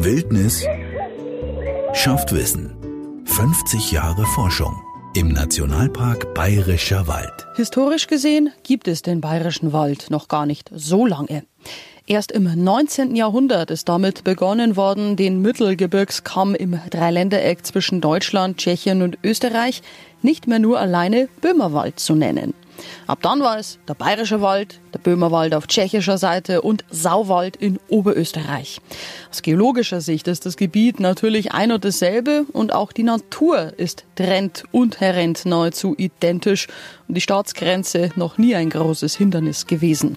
Wildnis schafft Wissen. 50 Jahre Forschung im Nationalpark Bayerischer Wald. Historisch gesehen gibt es den Bayerischen Wald noch gar nicht so lange. Erst im 19. Jahrhundert ist damit begonnen worden, den Mittelgebirgskamm im Dreiländereck zwischen Deutschland, Tschechien und Österreich nicht mehr nur alleine Böhmerwald zu nennen. Ab dann war es der Bayerische Wald, der Böhmerwald auf tschechischer Seite und Sauwald in Oberösterreich. Aus geologischer Sicht ist das Gebiet natürlich ein und dasselbe und auch die Natur ist trend und herrend nahezu identisch und die Staatsgrenze noch nie ein großes Hindernis gewesen.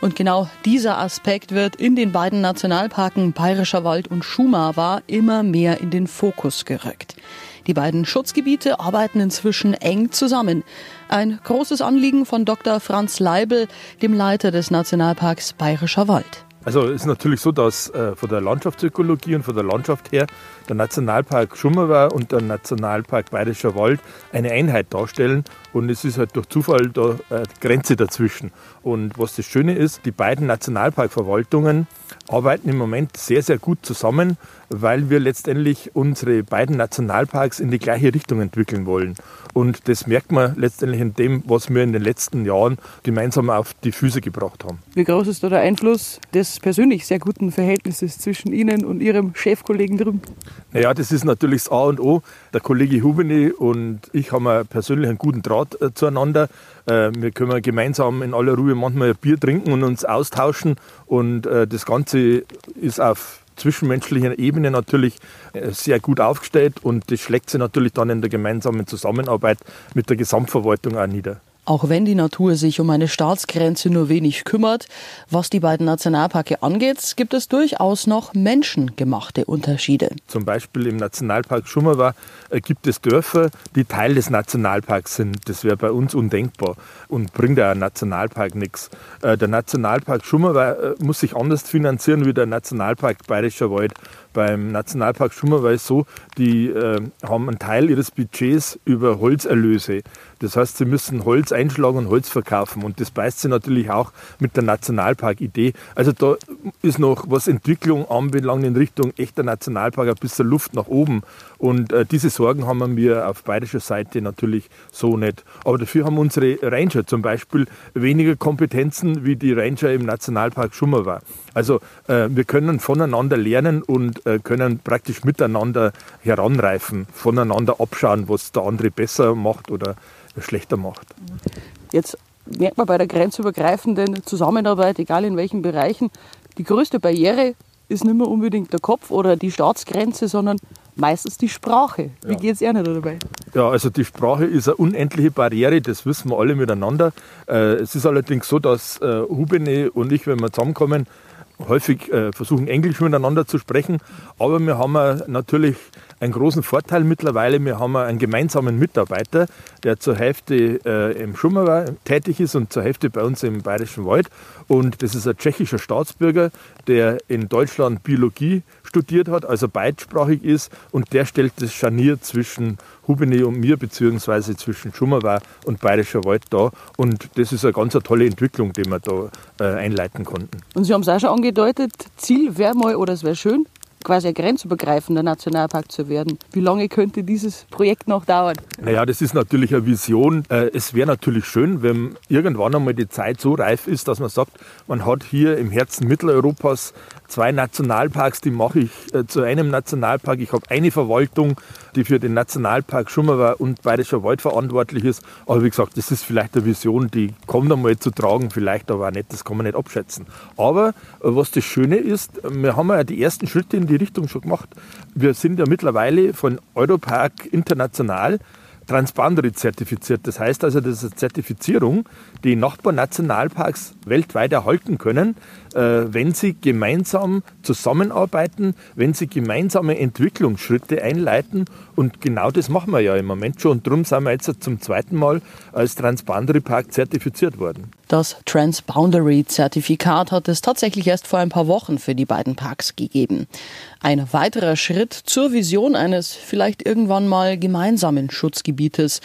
Und genau dieser Aspekt wird in den beiden Nationalparken Bayerischer Wald und Schumawa immer mehr in den Fokus gerückt. Die beiden Schutzgebiete arbeiten inzwischen eng zusammen. Ein großes Anliegen von Dr. Franz Leibel, dem Leiter des Nationalparks Bayerischer Wald. Also ist natürlich so, dass äh, von der Landschaftsökologie und von der Landschaft her der Nationalpark Schummerwa und der Nationalpark Bayerischer Wald eine Einheit darstellen und es ist halt durch Zufall da eine Grenze dazwischen. Und was das Schöne ist, die beiden Nationalparkverwaltungen arbeiten im Moment sehr, sehr gut zusammen, weil wir letztendlich unsere beiden Nationalparks in die gleiche Richtung entwickeln wollen. Und das merkt man letztendlich in dem, was wir in den letzten Jahren gemeinsam auf die Füße gebracht haben. Wie groß ist da der Einfluss des persönlich sehr guten Verhältnisses zwischen Ihnen und Ihrem Chefkollegen drüben? Naja, das ist natürlich das A und O. Der Kollege Hubeni und ich haben persönlich einen guten Draht äh, zueinander. Äh, wir können gemeinsam in aller Ruhe manchmal ein Bier trinken und uns austauschen. Und äh, das Ganze ist auf zwischenmenschlicher Ebene natürlich äh, sehr gut aufgestellt und das schlägt sich natürlich dann in der gemeinsamen Zusammenarbeit mit der Gesamtverwaltung auch nieder. Auch wenn die Natur sich um eine Staatsgrenze nur wenig kümmert, was die beiden Nationalparke angeht, gibt es durchaus noch menschengemachte Unterschiede. Zum Beispiel im Nationalpark Schummerwa äh, gibt es Dörfer, die Teil des Nationalparks sind. Das wäre bei uns undenkbar und bringt ja ein Nationalpark nichts. Äh, der Nationalpark Schummerwa äh, muss sich anders finanzieren wie der Nationalpark Bayerischer Wald. Beim Nationalpark Schummerwa ist so, die äh, haben einen Teil ihres Budgets über Holzerlöse. Das heißt, sie müssen Holz einschlagen und Holz verkaufen. Und das beißt sich natürlich auch mit der Nationalpark-Idee. Also da ist noch, was Entwicklung anbelangt, in Richtung echter Nationalpark ein bisschen Luft nach oben. Und äh, diese Sorgen haben wir auf bayerischer Seite natürlich so nicht. Aber dafür haben unsere Ranger zum Beispiel weniger Kompetenzen wie die Ranger im Nationalpark Schummerwa. Also äh, wir können voneinander lernen und äh, können praktisch miteinander heranreifen, voneinander abschauen, was der andere besser macht oder schlechter macht. Jetzt merkt man bei der grenzübergreifenden Zusammenarbeit, egal in welchen Bereichen, die größte Barriere ist nicht mehr unbedingt der Kopf oder die Staatsgrenze, sondern meistens die Sprache. Wie ja. geht es Ihnen dabei? Ja, also die Sprache ist eine unendliche Barriere, das wissen wir alle miteinander. Äh, es ist allerdings so, dass äh, Hubene und ich, wenn wir zusammenkommen, häufig äh, versuchen, Englisch miteinander zu sprechen. Aber wir haben natürlich einen großen Vorteil mittlerweile. Wir haben einen gemeinsamen Mitarbeiter, der zur Hälfte äh, im Schummerwa tätig ist und zur Hälfte bei uns im Bayerischen Wald. Und das ist ein tschechischer Staatsbürger, der in Deutschland Biologie studiert hat, also beidsprachig ist. Und der stellt das Scharnier zwischen Hubene und mir, beziehungsweise zwischen Schummerwa und Bayerischer Wald dar. Und das ist eine ganz eine tolle Entwicklung, die wir da äh, einleiten konnten. Und Sie haben es auch schon angedeutet, Ziel wäre mal, oder es wäre schön, quasi ein grenzübergreifender Nationalpark zu werden. Wie lange könnte dieses Projekt noch dauern? Naja, das ist natürlich eine Vision. Äh, es wäre natürlich schön, wenn irgendwann einmal die Zeit so reif ist, dass man sagt, man hat hier im Herzen Mitteleuropas zwei Nationalparks, die mache ich äh, zu einem Nationalpark. Ich habe eine Verwaltung, die für den Nationalpark Schummerwa und Bayerischer Wald verantwortlich ist. Aber wie gesagt, das ist vielleicht eine Vision, die kommt einmal zu tragen, vielleicht aber auch nicht, das kann man nicht abschätzen. Aber äh, was das Schöne ist, wir haben ja die ersten Schritte in die Richtung schon gemacht. Wir sind ja mittlerweile von Europark international Transboundary zertifiziert. Das heißt also, das ist eine Zertifizierung, die Nachbarnationalparks weltweit erhalten können, wenn sie gemeinsam zusammenarbeiten, wenn sie gemeinsame Entwicklungsschritte einleiten. Und genau das machen wir ja im Moment schon. Und darum sind wir jetzt zum zweiten Mal als Transboundary Park zertifiziert worden. Das Transboundary-Zertifikat hat es tatsächlich erst vor ein paar Wochen für die beiden Parks gegeben. Ein weiterer Schritt zur Vision eines vielleicht irgendwann mal gemeinsamen Schutzgebietes.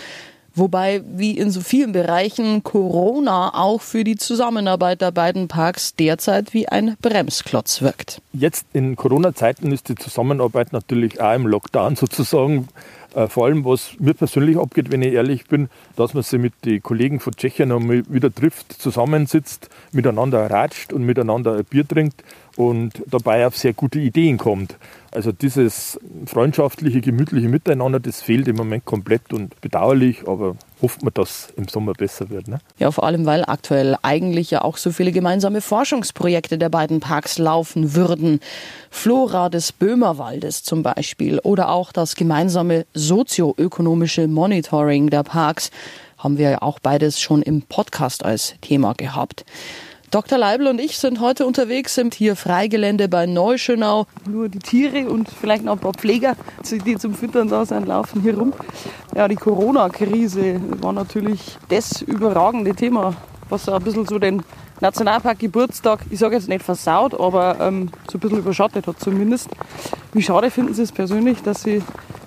Wobei, wie in so vielen Bereichen, Corona auch für die Zusammenarbeit der beiden Parks derzeit wie ein Bremsklotz wirkt. Jetzt in Corona-Zeiten ist die Zusammenarbeit natürlich auch im Lockdown sozusagen äh, vor allem, was mir persönlich abgeht, wenn ich ehrlich bin, dass man sich mit den Kollegen von Tschechien einmal wieder trifft, zusammensitzt, miteinander ratscht und miteinander ein Bier trinkt und dabei auf sehr gute Ideen kommt. Also dieses freundschaftliche, gemütliche Miteinander, das fehlt im Moment komplett und bedauerlich, aber hofft man, dass im Sommer besser wird. Ne? Ja, vor allem, weil aktuell eigentlich ja auch so viele gemeinsame Forschungsprojekte der beiden Parks laufen würden. Flora des Böhmerwaldes zum Beispiel oder auch das gemeinsame sozioökonomische Monitoring der Parks haben wir ja auch beides schon im Podcast als Thema gehabt. Dr. Leibel und ich sind heute unterwegs im Tierfreigelände bei Neuschönau. Nur die Tiere und vielleicht noch ein paar Pfleger, die zum Füttern da sind, laufen hier rum. Ja, die Corona-Krise war natürlich das überragende Thema, was ein bisschen so den Nationalpark Geburtstag, ich sage jetzt nicht versaut, aber ähm, so ein bisschen überschattet hat zumindest. Wie schade finden Sie es persönlich, dass Sie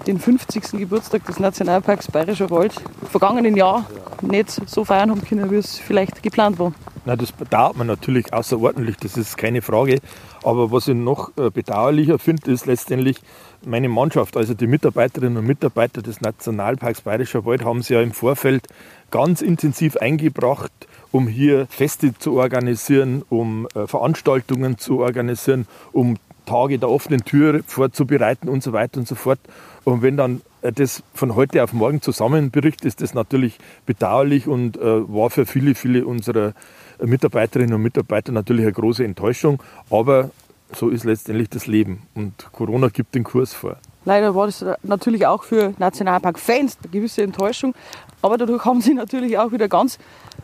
den 50. Geburtstag des Nationalparks Bayerischer Wald vergangenen Jahr nicht so feiern haben können, wie es vielleicht geplant war? Na, das bedauert man natürlich außerordentlich, das ist keine Frage. Aber was ich noch äh, bedauerlicher finde, ist letztendlich meine Mannschaft, also die Mitarbeiterinnen und Mitarbeiter des Nationalparks Bayerischer Wald, haben sich ja im Vorfeld ganz intensiv eingebracht, um hier Feste zu organisieren, um äh, Veranstaltungen zu organisieren, um Tage der offenen Tür vorzubereiten und so weiter und so fort. Und wenn dann äh, das von heute auf morgen zusammenbricht, ist das natürlich bedauerlich und äh, war für viele, viele unserer Mitarbeiterinnen und Mitarbeiter natürlich eine große Enttäuschung. Aber so ist letztendlich das Leben und Corona gibt den Kurs vor. Leider war das natürlich auch für Nationalpark-Fans eine gewisse Enttäuschung, aber dadurch haben sie natürlich auch wieder ganz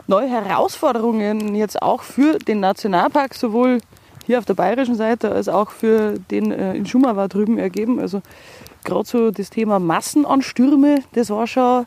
neue Herausforderungen jetzt auch für den Nationalpark, sowohl hier auf der bayerischen Seite als auch für den äh, in Schumacher drüben ergeben. Also gerade so das Thema Massenanstürme, das war schon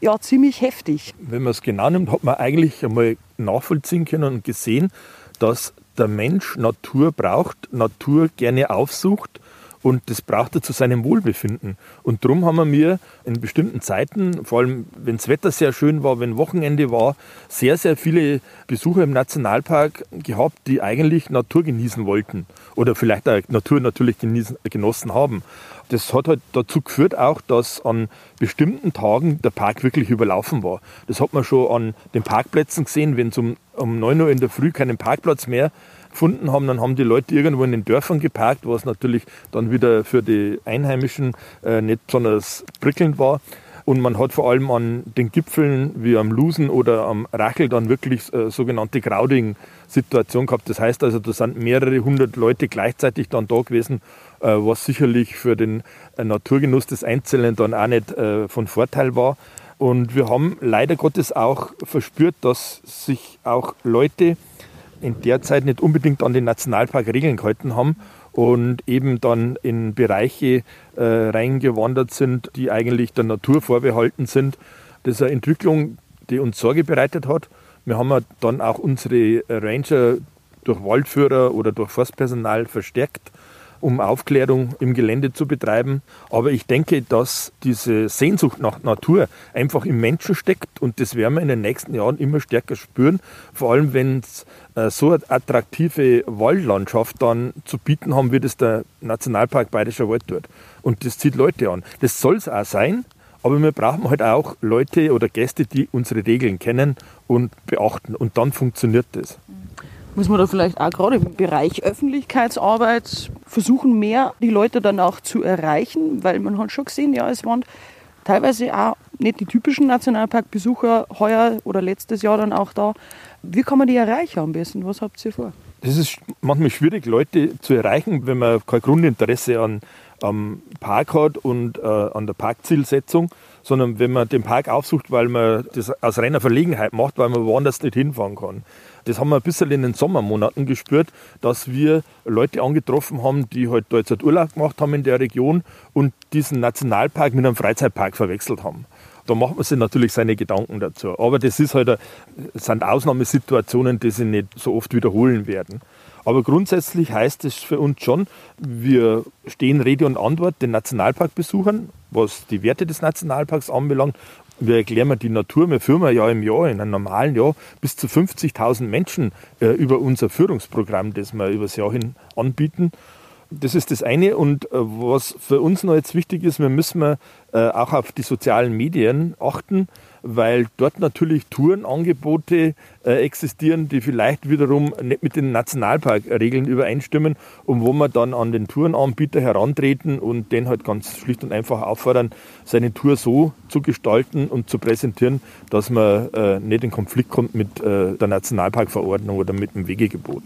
ja, ziemlich heftig. Wenn man es genau nimmt, hat man eigentlich einmal nachvollziehen können und gesehen, dass der Mensch Natur braucht, Natur gerne aufsucht und das braucht er zu seinem Wohlbefinden. Und darum haben wir mir in bestimmten Zeiten, vor allem wenn das Wetter sehr schön war, wenn Wochenende war, sehr, sehr viele Besucher im Nationalpark gehabt, die eigentlich Natur genießen wollten oder vielleicht auch Natur natürlich genießen, genossen haben. Das hat halt dazu geführt auch, dass an bestimmten Tagen der Park wirklich überlaufen war. Das hat man schon an den Parkplätzen gesehen, wenn es um, um 9 Uhr in der Früh keinen Parkplatz mehr gefunden haben, dann haben die Leute irgendwo in den Dörfern geparkt, was natürlich dann wieder für die Einheimischen äh, nicht besonders prickelnd war. Und man hat vor allem an den Gipfeln wie am Lusen oder am Rachel dann wirklich äh, sogenannte Crowding-Situation gehabt. Das heißt also, da sind mehrere hundert Leute gleichzeitig dann da gewesen, äh, was sicherlich für den äh, Naturgenuss des Einzelnen dann auch nicht äh, von Vorteil war. Und wir haben leider Gottes auch verspürt, dass sich auch Leute in der Zeit nicht unbedingt an den Nationalparkregeln gehalten haben und eben dann in Bereiche äh, reingewandert sind, die eigentlich der Natur vorbehalten sind. Das ist eine Entwicklung, die uns Sorge bereitet hat. Wir haben dann auch unsere Ranger durch Waldführer oder durch Forstpersonal verstärkt um Aufklärung im Gelände zu betreiben. Aber ich denke, dass diese Sehnsucht nach Natur einfach im Menschen steckt und das werden wir in den nächsten Jahren immer stärker spüren. Vor allem, wenn es äh, so eine attraktive Waldlandschaft dann zu bieten haben, wie das der Nationalpark Bayerischer Wald tut. Und das zieht Leute an. Das soll es auch sein. Aber wir brauchen halt auch Leute oder Gäste, die unsere Regeln kennen und beachten. Und dann funktioniert das muss man da vielleicht auch gerade im Bereich Öffentlichkeitsarbeit versuchen, mehr die Leute dann auch zu erreichen, weil man hat schon gesehen, ja, es waren teilweise auch nicht die typischen Nationalparkbesucher heuer oder letztes Jahr dann auch da. Wie kann man die erreichen am besten? Was habt ihr vor? Das ist manchmal schwierig, Leute zu erreichen, wenn man kein Grundinteresse an, am Park hat und äh, an der Parkzielsetzung, sondern wenn man den Park aufsucht, weil man das aus reiner Verlegenheit macht, weil man woanders nicht hinfahren kann. Das haben wir ein bisschen in den Sommermonaten gespürt, dass wir Leute angetroffen haben, die halt da jetzt Urlaub gemacht haben in der Region und diesen Nationalpark mit einem Freizeitpark verwechselt haben. Da macht man sich natürlich seine Gedanken dazu. Aber das ist halt, sind Ausnahmesituationen, die sich nicht so oft wiederholen werden. Aber grundsätzlich heißt es für uns schon, wir stehen Rede und Antwort den Nationalparkbesuchern, was die Werte des Nationalparks anbelangt, wir erklären die Natur, wir führen ja im Jahr, in einem normalen Jahr, bis zu 50.000 Menschen äh, über unser Führungsprogramm, das wir übers Jahr hin anbieten. Das ist das eine. Und äh, was für uns noch jetzt wichtig ist, wir müssen äh, auch auf die sozialen Medien achten weil dort natürlich Tourenangebote äh, existieren, die vielleicht wiederum nicht mit den Nationalparkregeln übereinstimmen und wo man dann an den Tourenanbieter herantreten und den halt ganz schlicht und einfach auffordern, seine Tour so zu gestalten und zu präsentieren, dass man äh, nicht in Konflikt kommt mit äh, der Nationalparkverordnung oder mit dem Wegegebot.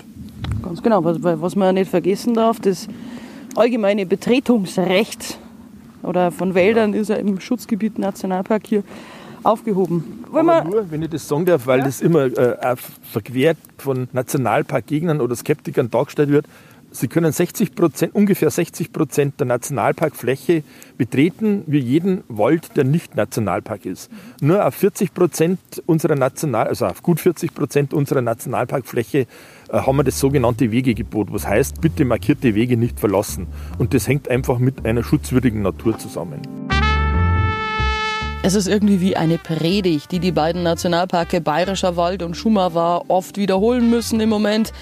Ganz genau, was, was man nicht vergessen darf, das allgemeine Betretungsrecht oder von Wäldern ist ja im Schutzgebiet Nationalpark hier aufgehoben. Aber nur, wenn ich das sagen darf, weil ja? das immer äh, verquert von Nationalparkgegnern oder Skeptikern dargestellt wird. Sie können 60 Prozent, ungefähr 60 Prozent der Nationalparkfläche betreten, wie jeden Wald, der nicht Nationalpark ist. Nur auf 40 Prozent unserer National, also auf gut 40 Prozent unserer Nationalparkfläche äh, haben wir das sogenannte Wegegebot, was heißt, bitte markierte Wege nicht verlassen. Und das hängt einfach mit einer schutzwürdigen Natur zusammen. Es ist irgendwie wie eine Predigt, die die beiden Nationalparke Bayerischer Wald und Schumava oft wiederholen müssen im Moment.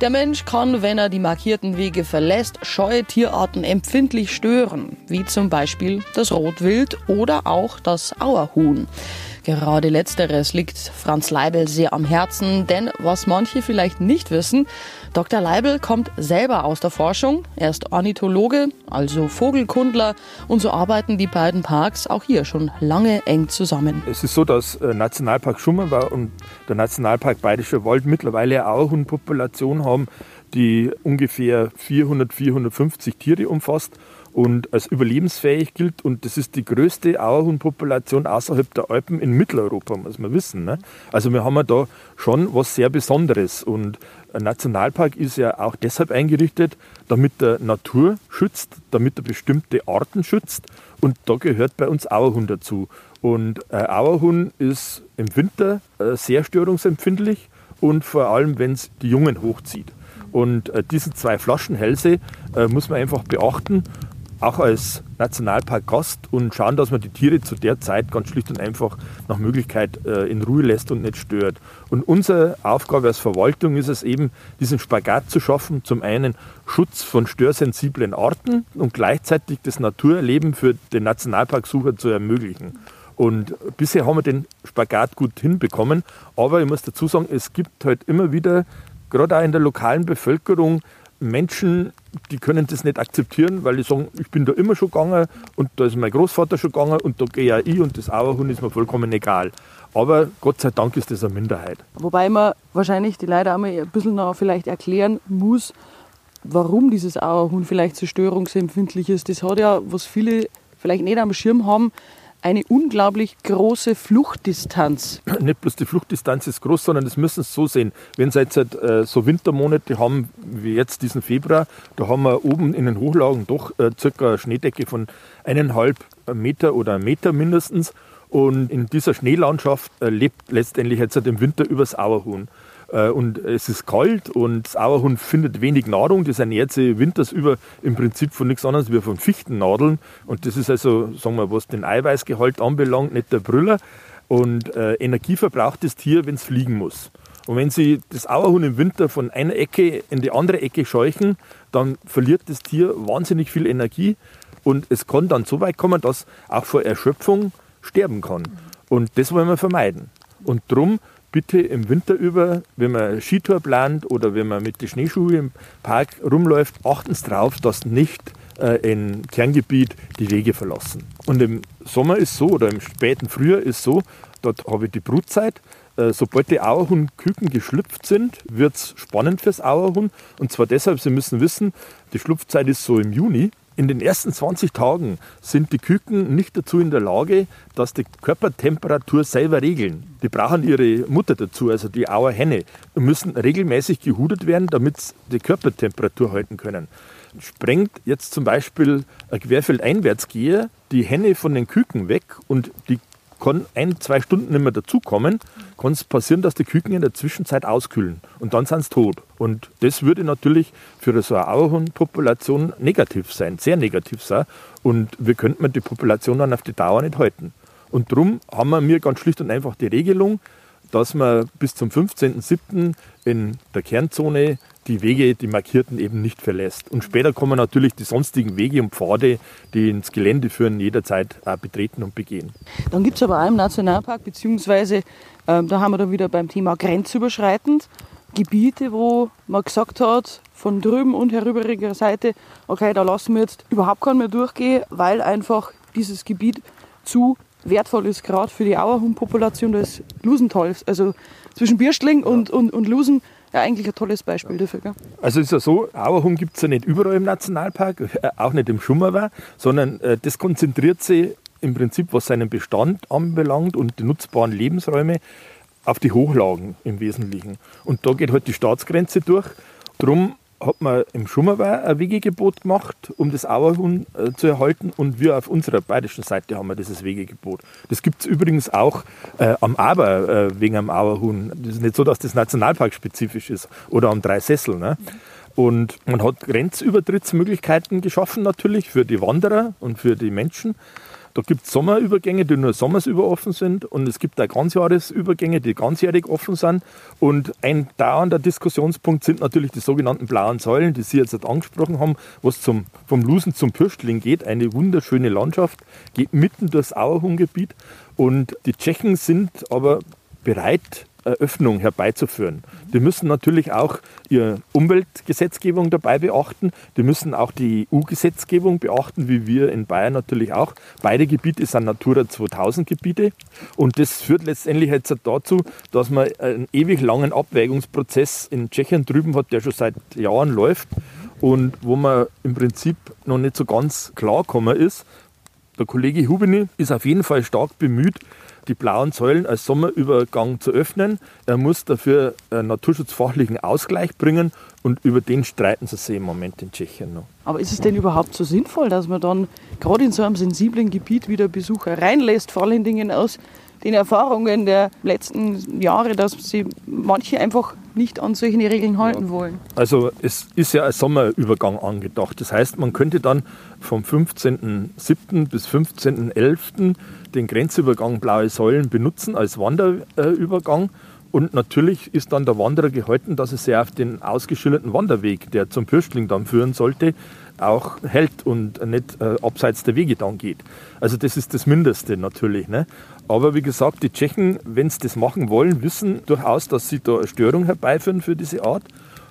Der Mensch kann, wenn er die markierten Wege verlässt, scheue Tierarten empfindlich stören, wie zum Beispiel das Rotwild oder auch das Auerhuhn. Gerade letzteres liegt Franz Leibel sehr am Herzen, denn was manche vielleicht nicht wissen, Dr. Leibel kommt selber aus der Forschung. Er ist Ornithologe, also Vogelkundler und so arbeiten die beiden Parks auch hier schon lange eng zusammen. Es ist so, dass äh, Nationalpark Schummerwar und der Nationalpark Bayerischer Wald mittlerweile auch eine Population haben, die ungefähr 400, 450 Tiere umfasst und als überlebensfähig gilt. Und das ist die größte Auerhuhnpopulation außerhalb der Alpen in Mitteleuropa, muss man wissen. Ne? Also wir haben da schon was sehr Besonderes. Und ein Nationalpark ist ja auch deshalb eingerichtet, damit er Natur schützt, damit er bestimmte Arten schützt. Und da gehört bei uns Auerhuhn dazu. Und äh, Auerhuhn ist im Winter äh, sehr störungsempfindlich und vor allem, wenn es die Jungen hochzieht. Und äh, diese zwei Flaschenhälse äh, muss man einfach beachten auch als Nationalpark-Gast und schauen, dass man die Tiere zu der Zeit ganz schlicht und einfach nach Möglichkeit äh, in Ruhe lässt und nicht stört. Und unsere Aufgabe als Verwaltung ist es eben, diesen Spagat zu schaffen. Zum einen Schutz von störsensiblen Arten und gleichzeitig das Naturerleben für den Nationalparksucher zu ermöglichen. Und bisher haben wir den Spagat gut hinbekommen. Aber ich muss dazu sagen, es gibt halt immer wieder, gerade auch in der lokalen Bevölkerung, Menschen, die können das nicht akzeptieren, weil die sagen, ich bin da immer schon gegangen und da ist mein Großvater schon gegangen und da gehe ja ich und das Auerhund ist mir vollkommen egal. Aber Gott sei Dank ist das eine Minderheit. Wobei man wahrscheinlich die Leute einmal ein bisschen noch vielleicht erklären muss, warum dieses Auerhuhn vielleicht so störungsempfindlich ist. Das hat ja, was viele vielleicht nicht am Schirm haben, eine unglaublich große Fluchtdistanz. Nicht bloß die Fluchtdistanz ist groß, sondern das müssen Sie so sehen. Wenn Sie jetzt äh, so Wintermonate haben, wie jetzt diesen Februar, da haben wir oben in den Hochlagen doch äh, circa eine Schneedecke von eineinhalb Meter oder Meter mindestens. Und in dieser Schneelandschaft äh, lebt letztendlich jetzt im Winter übers Auerhuhn. Äh, und es ist kalt und das Auerhuhn findet wenig Nahrung. Das ernährt sich winters über im Prinzip von nichts anderes wie von Fichtennadeln. Und das ist also, sagen wir, was den Eiweißgehalt anbelangt, nicht der Brüller. Und äh, Energie verbraucht das Tier, wenn es fliegen muss. Und wenn Sie das Auerhuhn im Winter von einer Ecke in die andere Ecke scheuchen, dann verliert das Tier wahnsinnig viel Energie. Und es kann dann so weit kommen, dass auch vor Erschöpfung sterben kann. Und das wollen wir vermeiden. Und darum bitte im Winter über, wenn man Skitour plant oder wenn man mit den Schneeschuhen im Park rumläuft, achten Sie darauf, dass nicht äh, im Kerngebiet die Wege verlassen. Und im Sommer ist so, oder im späten Frühjahr ist so, dort habe ich die Brutzeit. Äh, sobald die Auerhuhn-Küken geschlüpft sind, wird es spannend fürs Auerhuhn. Und zwar deshalb, Sie müssen wissen, die Schlupfzeit ist so im Juni. In den ersten 20 Tagen sind die Küken nicht dazu in der Lage, dass die Körpertemperatur selber regeln. Die brauchen ihre Mutter dazu, also die Auerhenne, und müssen regelmäßig gehudert werden, damit sie die Körpertemperatur halten können. Sprengt jetzt zum Beispiel ein Querfeldeinwärtsgeher die Henne von den Küken weg und die kann ein, zwei Stunden nicht mehr dazukommen, kann es passieren, dass die Küken in der Zwischenzeit auskühlen und dann sind sie tot. Und das würde natürlich für so eine Auerhuhnpopulation negativ sein, sehr negativ sein. Und wir könnten die Population dann auf die Dauer nicht halten. Und darum haben wir ganz schlicht und einfach die Regelung, dass man bis zum 15.07. in der Kernzone die Wege, die markierten, eben nicht verlässt. Und später kommen natürlich die sonstigen Wege und Pfade, die ins Gelände führen, jederzeit auch betreten und begehen. Dann gibt es aber auch im Nationalpark, beziehungsweise ähm, da haben wir dann wieder beim Thema grenzüberschreitend, Gebiete, wo man gesagt hat, von drüben und herüberiger Seite, okay, da lassen wir jetzt überhaupt keinen mehr durchgehen, weil einfach dieses Gebiet zu wertvoll ist, gerade für die Auerhuhnpopulation des Lusentals. Also zwischen Birstling und, und, und Lusen ja eigentlich ein tolles Beispiel dafür. Gell? Also ist ja so, Auerhuhn gibt es ja nicht überall im Nationalpark, äh, auch nicht im Schummerwar, sondern äh, das konzentriert sich im Prinzip, was seinen Bestand anbelangt und die nutzbaren Lebensräume, auf die Hochlagen im Wesentlichen. Und da geht halt die Staatsgrenze durch. Drum hat man im Schummerweih ein Wegegebot gemacht, um das Auerhuhn äh, zu erhalten. Und wir auf unserer bayerischen Seite haben wir dieses Wegegebot. Das gibt es übrigens auch äh, am Aber äh, wegen am Auerhuhn. Das ist nicht so, dass das nationalparkspezifisch ist oder am Dreisessel. Ne? Und man hat Grenzübertrittsmöglichkeiten geschaffen natürlich für die Wanderer und für die Menschen. Da gibt es Sommerübergänge, die nur sommersüber offen sind und es gibt auch Ganzjahresübergänge, die ganzjährig offen sind. Und ein dauernder Diskussionspunkt sind natürlich die sogenannten blauen Säulen, die Sie jetzt angesprochen haben, was zum, vom Lusen zum Pürstling geht. Eine wunderschöne Landschaft, geht mitten durchs Auerhuhngebiet und die Tschechen sind aber bereit, Öffnung herbeizuführen. Die müssen natürlich auch ihre Umweltgesetzgebung dabei beachten. Die müssen auch die EU-Gesetzgebung beachten, wie wir in Bayern natürlich auch. Beide Gebiete sind Natura 2000 Gebiete. Und das führt letztendlich jetzt dazu, dass man einen ewig langen Abwägungsprozess in Tschechien drüben hat, der schon seit Jahren läuft und wo man im Prinzip noch nicht so ganz klar gekommen ist. Der Kollege Hubini ist auf jeden Fall stark bemüht, die blauen Säulen als Sommerübergang zu öffnen. Er muss dafür einen naturschutzfachlichen Ausgleich bringen und über den streiten sie sich im Moment in Tschechien noch. Aber ist es denn überhaupt so sinnvoll, dass man dann gerade in so einem sensiblen Gebiet wieder Besucher reinlässt, vor allen Dingen aus den Erfahrungen der letzten Jahre, dass sie manche einfach nicht an solche Regeln halten wollen. Also es ist ja ein Sommerübergang angedacht. Das heißt, man könnte dann vom 15.07. bis 15.11. den Grenzübergang Blaue Säulen benutzen als Wanderübergang. Und natürlich ist dann der Wanderer gehalten, dass er sich auf den ausgeschilderten Wanderweg, der zum Pürstling dann führen sollte, auch hält und nicht äh, abseits der Wege dann geht. Also das ist das Mindeste natürlich. Ne? Aber wie gesagt, die Tschechen, wenn sie das machen wollen, wissen durchaus, dass sie da eine Störung herbeiführen für diese Art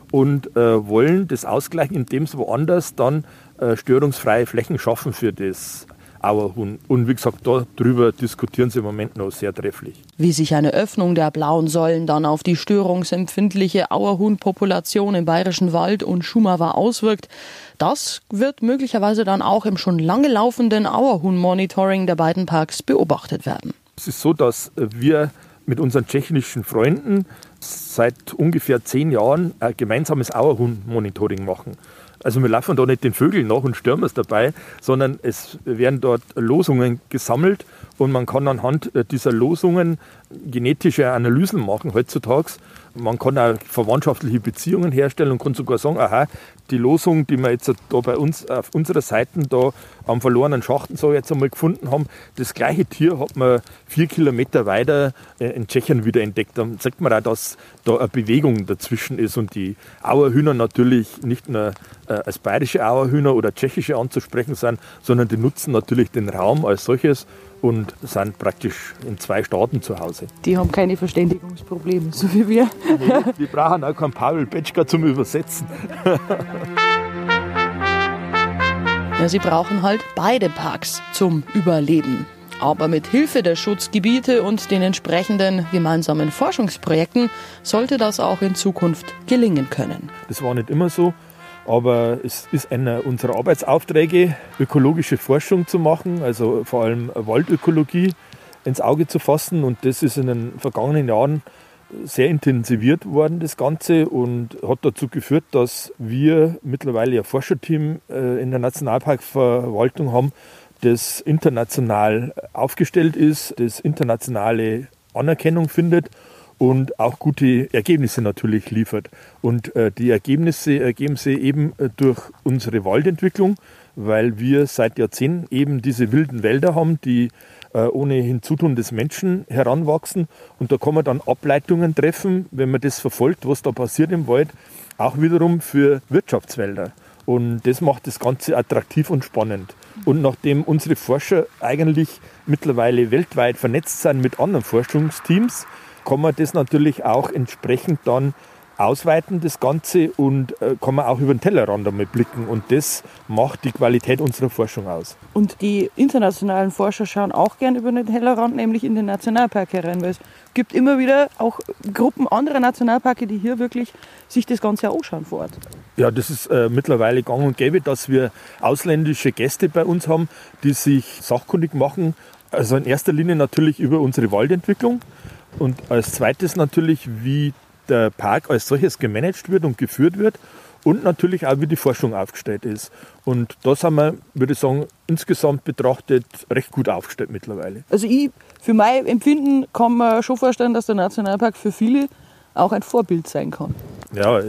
und äh, wollen das ausgleichen, indem sie woanders dann äh, störungsfreie Flächen schaffen für das Auerhuhn. Und wie gesagt, darüber diskutieren sie im Moment noch sehr trefflich. Wie sich eine Öffnung der blauen Säulen dann auf die störungsempfindliche Auerhuhnpopulation im Bayerischen Wald und Schumawa auswirkt, das wird möglicherweise dann auch im schon lange laufenden Auerhuhn-Monitoring der beiden Parks beobachtet werden. Es ist so, dass wir mit unseren tschechischen Freunden seit ungefähr zehn Jahren ein gemeinsames Auerhuhn-Monitoring machen. Also wir laufen da nicht den Vögeln nach und stürmen es dabei, sondern es werden dort Losungen gesammelt und man kann anhand dieser Losungen genetische Analysen machen heutzutage man kann auch verwandtschaftliche Beziehungen herstellen und kann sogar sagen, aha, die Losung, die wir jetzt da bei uns auf unserer Seite da am verlorenen Schachten so jetzt einmal gefunden haben, das gleiche Tier hat man vier Kilometer weiter äh, in Tschechien wieder entdeckt. Dann sagt man auch, dass da eine Bewegung dazwischen ist und die Auerhühner natürlich nicht nur äh, als bayerische Auerhühner oder tschechische anzusprechen sind, sondern die nutzen natürlich den Raum als solches und sind praktisch in zwei Staaten zu Hause. Die haben keine Verständigungsprobleme, so wie wir. Nee, die brauchen auch keinen Pavel Petschka zum Übersetzen. Ja, sie brauchen halt beide Parks zum Überleben. Aber mit Hilfe der Schutzgebiete und den entsprechenden gemeinsamen Forschungsprojekten sollte das auch in Zukunft gelingen können. Das war nicht immer so. Aber es ist einer unserer Arbeitsaufträge, ökologische Forschung zu machen, also vor allem Waldökologie ins Auge zu fassen. Und das ist in den vergangenen Jahren sehr intensiviert worden, das Ganze, und hat dazu geführt, dass wir mittlerweile ein Forscherteam äh, in der Nationalparkverwaltung haben, das international aufgestellt ist, das internationale Anerkennung findet und auch gute Ergebnisse natürlich liefert. Und äh, die Ergebnisse ergeben sich eben äh, durch unsere Waldentwicklung, weil wir seit Jahrzehnten eben diese wilden Wälder haben, die äh, ohne Hinzutun des Menschen heranwachsen. Und da kann man dann Ableitungen treffen, wenn man das verfolgt, was da passiert im Wald, auch wiederum für Wirtschaftswälder. Und das macht das Ganze attraktiv und spannend. Und nachdem unsere Forscher eigentlich mittlerweile weltweit vernetzt sind mit anderen Forschungsteams, kann man das natürlich auch entsprechend dann ausweiten, das Ganze, und äh, kann man auch über den Tellerrand einmal blicken. Und das macht die Qualität unserer Forschung aus. Und die internationalen Forscher schauen auch gern über den Tellerrand, nämlich in den Nationalpark herein, weil es gibt immer wieder auch Gruppen anderer Nationalparke, die hier wirklich sich das Ganze anschauen vor Ort. Ja, das ist äh, mittlerweile gang und gäbe, dass wir ausländische Gäste bei uns haben, die sich sachkundig machen. Also in erster Linie natürlich über unsere Waldentwicklung und als zweites natürlich, wie der Park als solches gemanagt wird und geführt wird und natürlich auch, wie die Forschung aufgestellt ist. Und da sind wir, würde ich sagen, insgesamt betrachtet recht gut aufgestellt mittlerweile. Also ich, für mein Empfinden kann man schon vorstellen, dass der Nationalpark für viele auch ein Vorbild sein kann. Ja,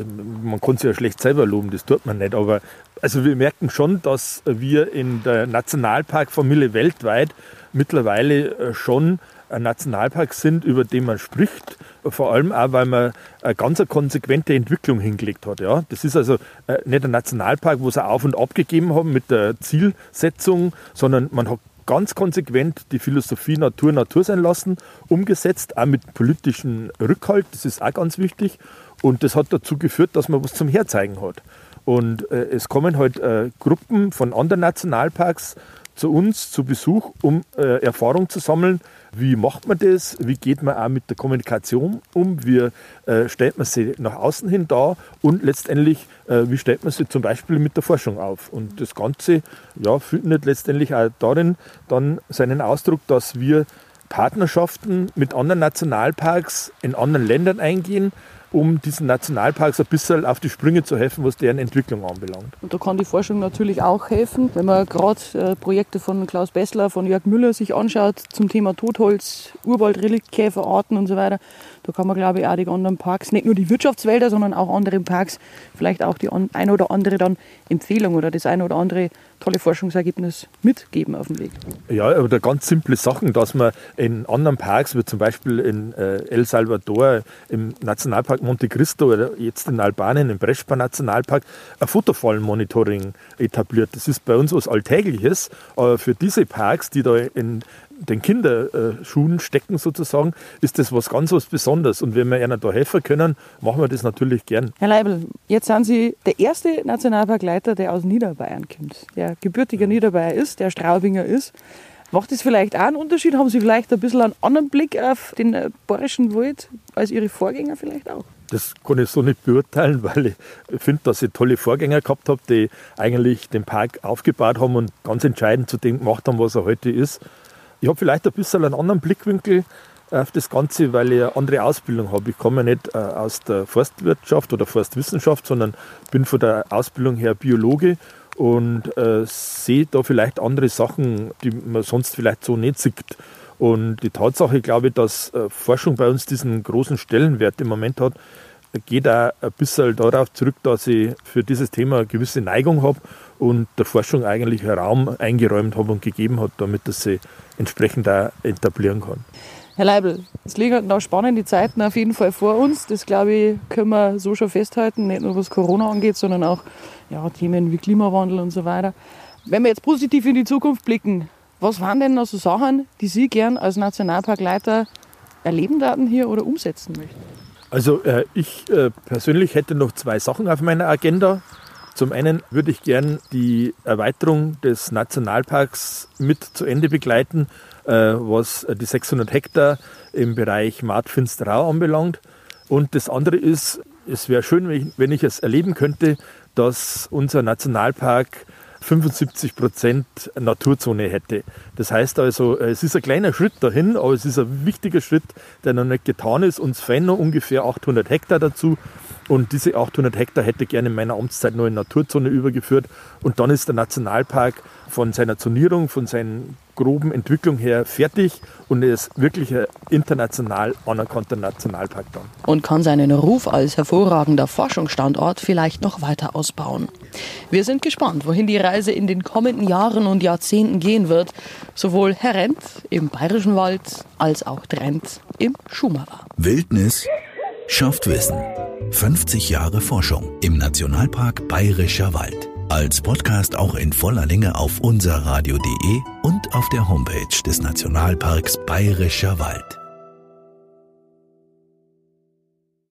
man kann sich ja schlecht selber loben, das tut man nicht. Aber also wir merken schon, dass wir in der Nationalparkfamilie weltweit mittlerweile äh, schon ein Nationalpark sind, über den man spricht. Vor allem auch, weil man eine ganz konsequente Entwicklung hingelegt hat. Ja. Das ist also äh, nicht ein Nationalpark, wo sie auf und ab gegeben haben mit der Zielsetzung, sondern man hat ganz konsequent die Philosophie Natur Natur sein lassen, umgesetzt, auch mit politischem Rückhalt. Das ist auch ganz wichtig. Und das hat dazu geführt, dass man was zum Herzeigen hat. Und äh, es kommen halt äh, Gruppen von anderen Nationalparks zu uns zu Besuch, um äh, Erfahrung zu sammeln. Wie macht man das? Wie geht man auch mit der Kommunikation um? Wie äh, stellt man sie nach außen hin dar? Und letztendlich, äh, wie stellt man sie zum Beispiel mit der Forschung auf? Und das Ganze ja, findet letztendlich auch darin dann seinen Ausdruck, dass wir Partnerschaften mit anderen Nationalparks in anderen Ländern eingehen, um diesen Nationalparks ein bisschen auf die Sprünge zu helfen, was deren Entwicklung anbelangt. Und da kann die Forschung natürlich auch helfen, wenn man gerade äh, Projekte von Klaus Bessler, von Jörg Müller sich anschaut zum Thema Totholz, Urwaldrelikt, Käferarten und so weiter. Da kann man, glaube ich, auch die anderen Parks, nicht nur die Wirtschaftswälder, sondern auch andere Parks, vielleicht auch die ein oder andere dann Empfehlung oder das ein oder andere tolle Forschungsergebnis mitgeben auf dem Weg. Ja, oder ganz simple Sachen, dass man in anderen Parks, wie zum Beispiel in äh, El Salvador, im Nationalpark Monte Cristo oder jetzt in Albanien im Brespa Nationalpark, ein Fotofallenmonitoring etabliert. Das ist bei uns was Alltägliches, aber für diese Parks, die da in den Kinderschuhen stecken sozusagen, ist das was ganz was Besonderes. Und wenn wir ihnen da helfen können, machen wir das natürlich gern. Herr Leibel, jetzt sind Sie der erste Nationalparkleiter, der aus Niederbayern kommt, der gebürtiger Niederbayer ist, der Straubinger ist. Macht das vielleicht auch einen Unterschied? Haben Sie vielleicht ein bisschen einen anderen Blick auf den äh, bayerischen Wald als Ihre Vorgänger vielleicht auch? Das kann ich so nicht beurteilen, weil ich finde, dass ich tolle Vorgänger gehabt habe, die eigentlich den Park aufgebaut haben und ganz entscheidend zu dem gemacht haben, was er heute ist. Ich habe vielleicht ein bisschen einen anderen Blickwinkel auf das Ganze, weil ich eine andere Ausbildung habe. Ich komme nicht äh, aus der Forstwirtschaft oder Forstwissenschaft, sondern bin von der Ausbildung her Biologe und äh, sehe da vielleicht andere Sachen, die man sonst vielleicht so nicht sieht. Und die Tatsache, glaube ich, dass äh, Forschung bei uns diesen großen Stellenwert im Moment hat, geht auch ein bisschen darauf zurück, dass ich für dieses Thema eine gewisse Neigung habe und der Forschung eigentlich Raum eingeräumt habe und gegeben hat, damit das sie entsprechend auch etablieren kann. Herr Leibel, es liegen noch spannende Zeiten auf jeden Fall vor uns. Das, glaube ich, können wir so schon festhalten. Nicht nur was Corona angeht, sondern auch ja, Themen wie Klimawandel und so weiter. Wenn wir jetzt positiv in die Zukunft blicken, was waren denn noch so Sachen, die Sie gern als Nationalparkleiter erleben werden hier oder umsetzen möchten? Also äh, ich äh, persönlich hätte noch zwei Sachen auf meiner Agenda. Zum einen würde ich gern die Erweiterung des Nationalparks mit zu Ende begleiten, äh, was die 600 Hektar im Bereich Martfinsterau anbelangt. Und das andere ist, es wäre schön, wenn ich es erleben könnte, dass unser Nationalpark 75 Prozent Naturzone hätte. Das heißt also, es ist ein kleiner Schritt dahin, aber es ist ein wichtiger Schritt, der noch nicht getan ist. Uns fehlen noch ungefähr 800 Hektar dazu. Und diese 800 Hektar hätte gerne in meiner Amtszeit noch in Naturzone übergeführt. Und dann ist der Nationalpark von seiner Zonierung, von seinen groben Entwicklung her fertig und ist wirklich ein international anerkannter Nationalpark dann. Und kann seinen Ruf als hervorragender Forschungsstandort vielleicht noch weiter ausbauen. Wir sind gespannt, wohin die Reise in den kommenden Jahren und Jahrzehnten gehen wird. Sowohl Herr Rent im Bayerischen Wald als auch Trent im Schumacher. Wildnis schafft Wissen. 50 Jahre Forschung im Nationalpark Bayerischer Wald. Als Podcast auch in voller Länge auf unserradio.de und auf der Homepage des Nationalparks Bayerischer Wald.